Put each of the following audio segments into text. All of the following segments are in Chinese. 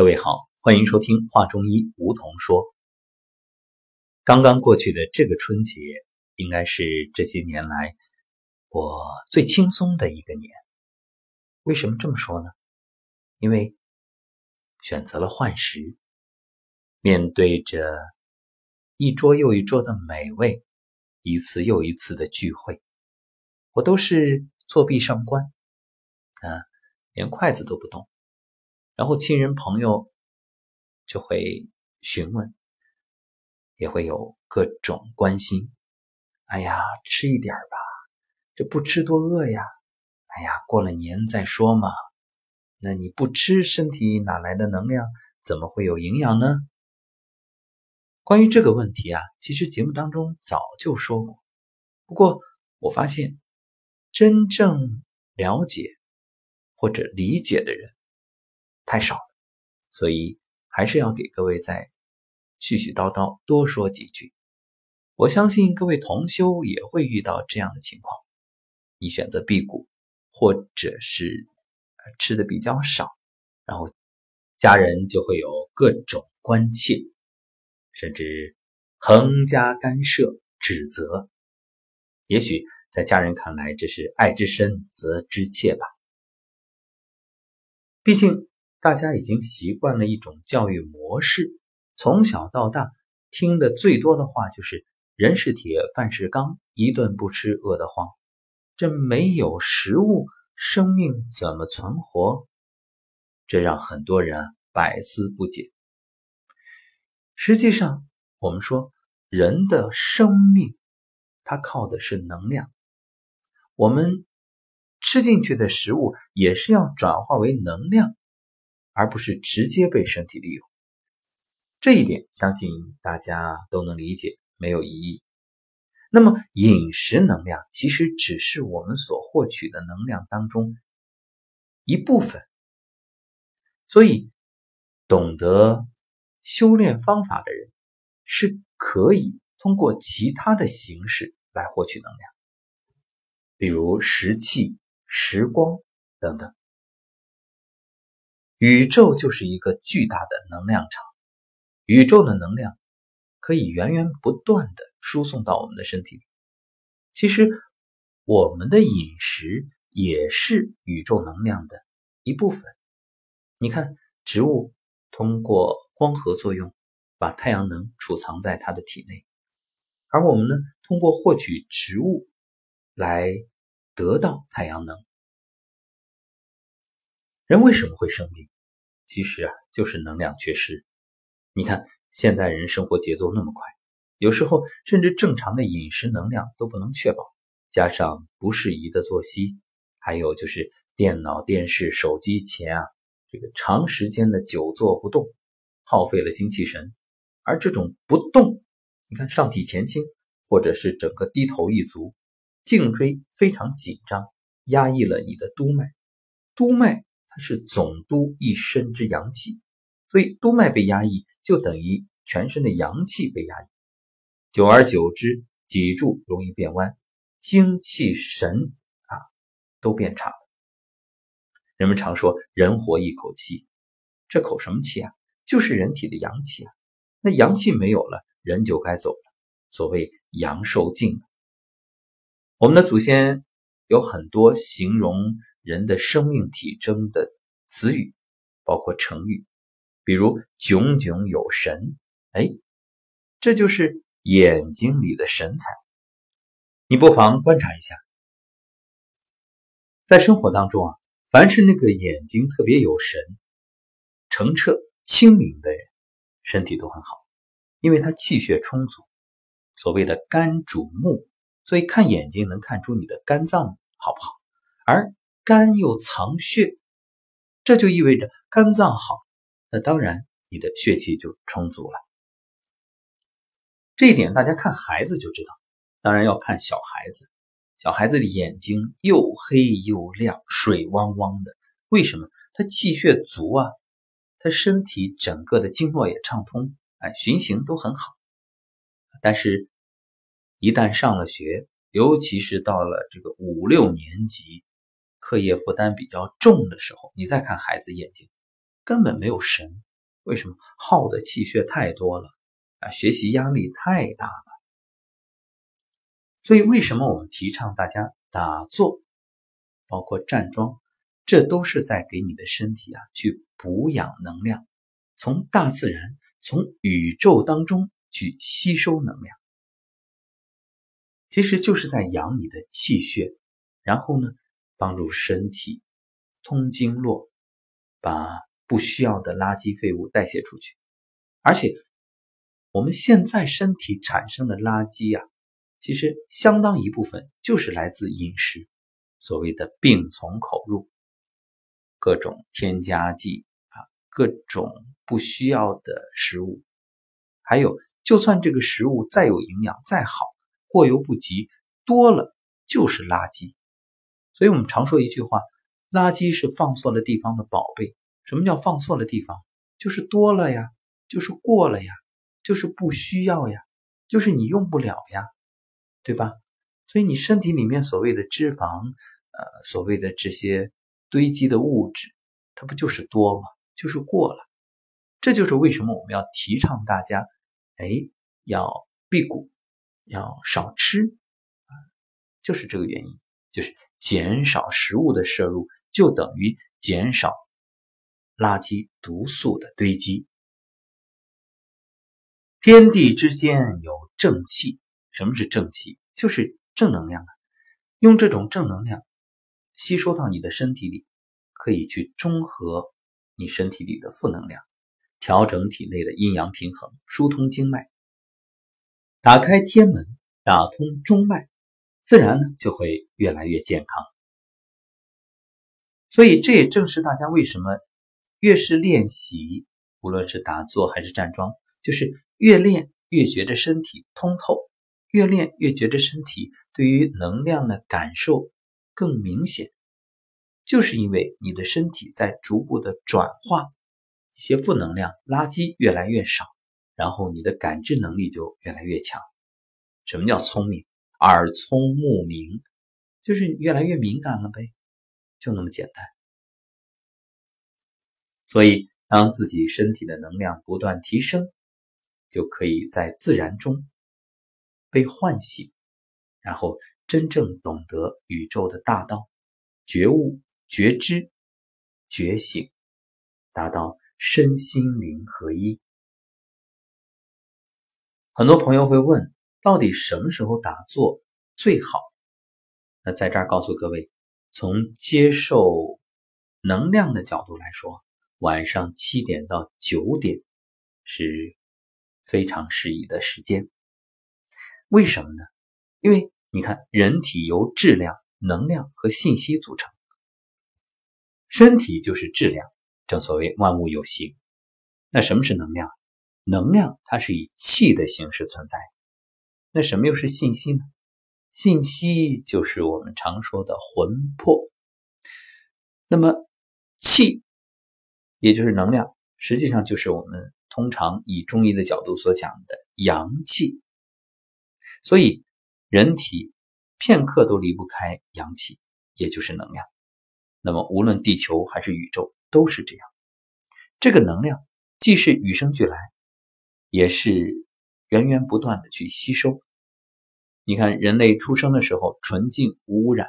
各位好，欢迎收听《话中医》，梧桐说。刚刚过去的这个春节，应该是这些年来我最轻松的一个年。为什么这么说呢？因为选择了换食，面对着一桌又一桌的美味，一次又一次的聚会，我都是作壁上观，啊，连筷子都不动。然后亲人朋友就会询问，也会有各种关心。哎呀，吃一点吧，这不吃多饿呀！哎呀，过了年再说嘛。那你不吃，身体哪来的能量？怎么会有营养呢？关于这个问题啊，其实节目当中早就说过。不过我发现，真正了解或者理解的人。太少了，所以还是要给各位再絮絮叨叨多说几句。我相信各位同修也会遇到这样的情况：你选择辟谷，或者是吃的比较少，然后家人就会有各种关切，甚至横加干涉、指责。也许在家人看来，这是爱之深则之切吧。毕竟。大家已经习惯了一种教育模式，从小到大听的最多的话就是“人是铁，饭是钢，一顿不吃饿得慌”。这没有食物，生命怎么存活？这让很多人百思不解。实际上，我们说人的生命，它靠的是能量。我们吃进去的食物也是要转化为能量。而不是直接被身体利用，这一点相信大家都能理解，没有疑义。那么饮食能量其实只是我们所获取的能量当中一部分，所以懂得修炼方法的人是可以通过其他的形式来获取能量，比如食气、时光等等。宇宙就是一个巨大的能量场，宇宙的能量可以源源不断的输送到我们的身体里。其实，我们的饮食也是宇宙能量的一部分。你看，植物通过光合作用把太阳能储藏在它的体内，而我们呢，通过获取植物来得到太阳能。人为什么会生病？其实啊，就是能量缺失。你看，现代人生活节奏那么快，有时候甚至正常的饮食能量都不能确保，加上不适宜的作息，还有就是电脑、电视、手机前啊，这个长时间的久坐不动，耗费了精气神。而这种不动，你看上体前倾，或者是整个低头一足，颈椎非常紧张，压抑了你的督脉，督脉。它是总督一身之阳气，所以督脉被压抑，就等于全身的阳气被压抑。久而久之，脊柱容易变弯，精气神啊都变差了。人们常说“人活一口气”，这口什么气啊？就是人体的阳气啊。那阳气没有了，人就该走了。所谓“阳寿尽”，我们的祖先有很多形容。人的生命体征的词语，包括成语，比如“炯炯有神”，哎，这就是眼睛里的神采。你不妨观察一下，在生活当中啊，凡是那个眼睛特别有神、澄澈清明的人，身体都很好，因为他气血充足。所谓的肝主目，所以看眼睛能看出你的肝脏好不好，而。肝又藏血，这就意味着肝脏好，那当然你的血气就充足了。这一点大家看孩子就知道，当然要看小孩子。小孩子的眼睛又黑又亮，水汪汪的，为什么？他气血足啊，他身体整个的经络也畅通，哎，循行都很好。但是，一旦上了学，尤其是到了这个五六年级。课业负担比较重的时候，你再看孩子眼睛，根本没有神，为什么耗的气血太多了啊？学习压力太大了。所以，为什么我们提倡大家打坐，包括站桩，这都是在给你的身体啊去补养能量，从大自然、从宇宙当中去吸收能量，其实就是在养你的气血，然后呢，帮助身体通经络，把不需要的垃圾废物代谢出去。而且，我们现在身体产生的垃圾呀。其实相当一部分就是来自饮食，所谓的病从口入，各种添加剂啊，各种不需要的食物，还有就算这个食物再有营养再好，过犹不及，多了就是垃圾。所以我们常说一句话：垃圾是放错了地方的宝贝。什么叫放错了地方？就是多了呀，就是过了呀，就是不需要呀，就是你用不了呀。对吧？所以你身体里面所谓的脂肪，呃，所谓的这些堆积的物质，它不就是多吗？就是过了。这就是为什么我们要提倡大家，哎，要辟谷，要少吃啊，就是这个原因，就是减少食物的摄入，就等于减少垃圾毒素的堆积。天地之间有正气。什么是正气？就是正能量啊！用这种正能量吸收到你的身体里，可以去中和你身体里的负能量，调整体内的阴阳平衡，疏通经脉，打开天门，打通中脉，自然呢就会越来越健康。所以这也正是大家为什么越是练习，无论是打坐还是站桩，就是越练越觉得身体通透。越练越觉得身体对于能量的感受更明显，就是因为你的身体在逐步的转化，一些负能量垃圾越来越少，然后你的感知能力就越来越强。什么叫聪明？耳聪目明，就是越来越敏感了呗，就那么简单。所以，当自己身体的能量不断提升，就可以在自然中。被唤醒，然后真正懂得宇宙的大道，觉悟、觉知、觉醒，达到身心灵合一。很多朋友会问，到底什么时候打坐最好？那在这儿告诉各位，从接受能量的角度来说，晚上七点到九点是非常适宜的时间。为什么呢？因为你看，人体由质量、能量和信息组成，身体就是质量。正所谓万物有形。那什么是能量？能量它是以气的形式存在。那什么又是信息呢？信息就是我们常说的魂魄。那么气，也就是能量，实际上就是我们通常以中医的角度所讲的阳气。所以，人体片刻都离不开阳气，也就是能量。那么，无论地球还是宇宙都是这样。这个能量既是与生俱来，也是源源不断的去吸收。你看，人类出生的时候纯净无污染，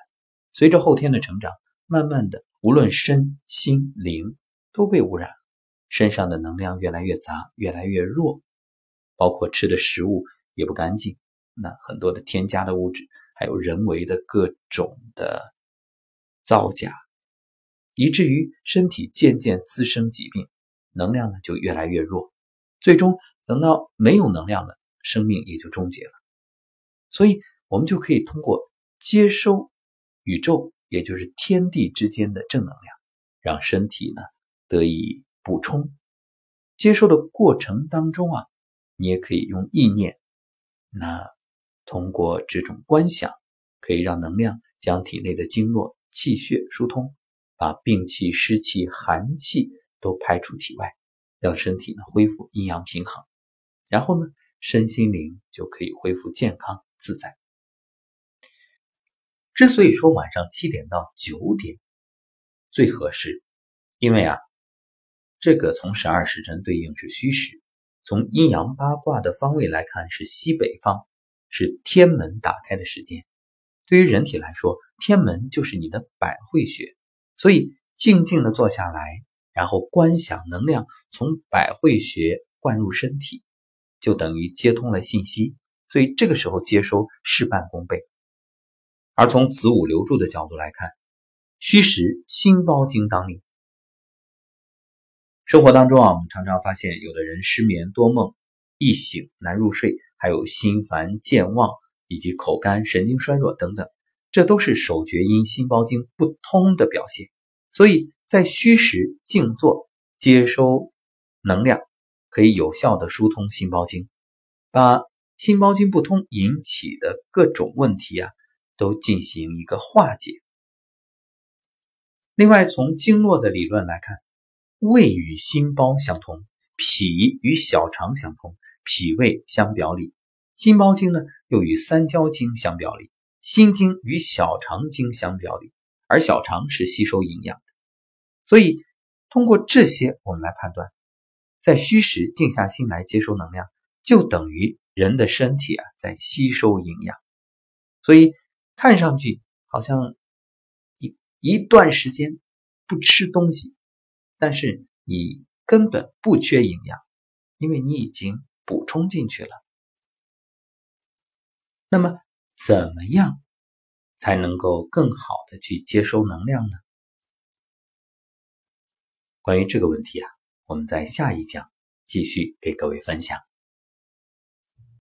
随着后天的成长，慢慢的，无论身心灵都被污染，身上的能量越来越杂，越来越弱，包括吃的食物也不干净。那很多的添加的物质，还有人为的各种的造假，以至于身体渐渐滋生疾病，能量呢就越来越弱，最终等到没有能量了，生命也就终结了。所以，我们就可以通过接收宇宙，也就是天地之间的正能量，让身体呢得以补充。接收的过程当中啊，你也可以用意念，那。通过这种观想，可以让能量将体内的经络、气血疏通，把病气、湿气、寒气都排出体外，让身体呢恢复阴阳平衡，然后呢，身心灵就可以恢复健康自在。之所以说晚上七点到九点最合适，因为啊，这个从十二时辰对应是戌时，从阴阳八卦的方位来看是西北方，是天门打开的时间。对于人体来说，天门就是你的百会穴，所以静静的坐下来，然后观想能量从百会穴灌入身体，就等于接通了信息，所以这个时候接收事半功倍。而从子午流注的角度来看，虚实心包经当令。生活当中啊，我们常常发现有的人失眠多梦，易醒难入睡，还有心烦健忘，以及口干、神经衰弱等等，这都是手厥阴心包经不通的表现。所以在虚时静坐接收能量，可以有效的疏通心包经，把心包经不通引起的各种问题啊，都进行一个化解。另外，从经络的理论来看。胃与心包相通，脾与小肠相通，脾胃相表里；心包经呢，又与三焦经相表里，心经与小肠经相表里，而小肠是吸收营养的。所以，通过这些，我们来判断，在虚时静下心来接收能量，就等于人的身体啊在吸收营养。所以，看上去好像一一段时间不吃东西。但是你根本不缺营养，因为你已经补充进去了。那么，怎么样才能够更好的去接收能量呢？关于这个问题啊，我们在下一讲继续给各位分享。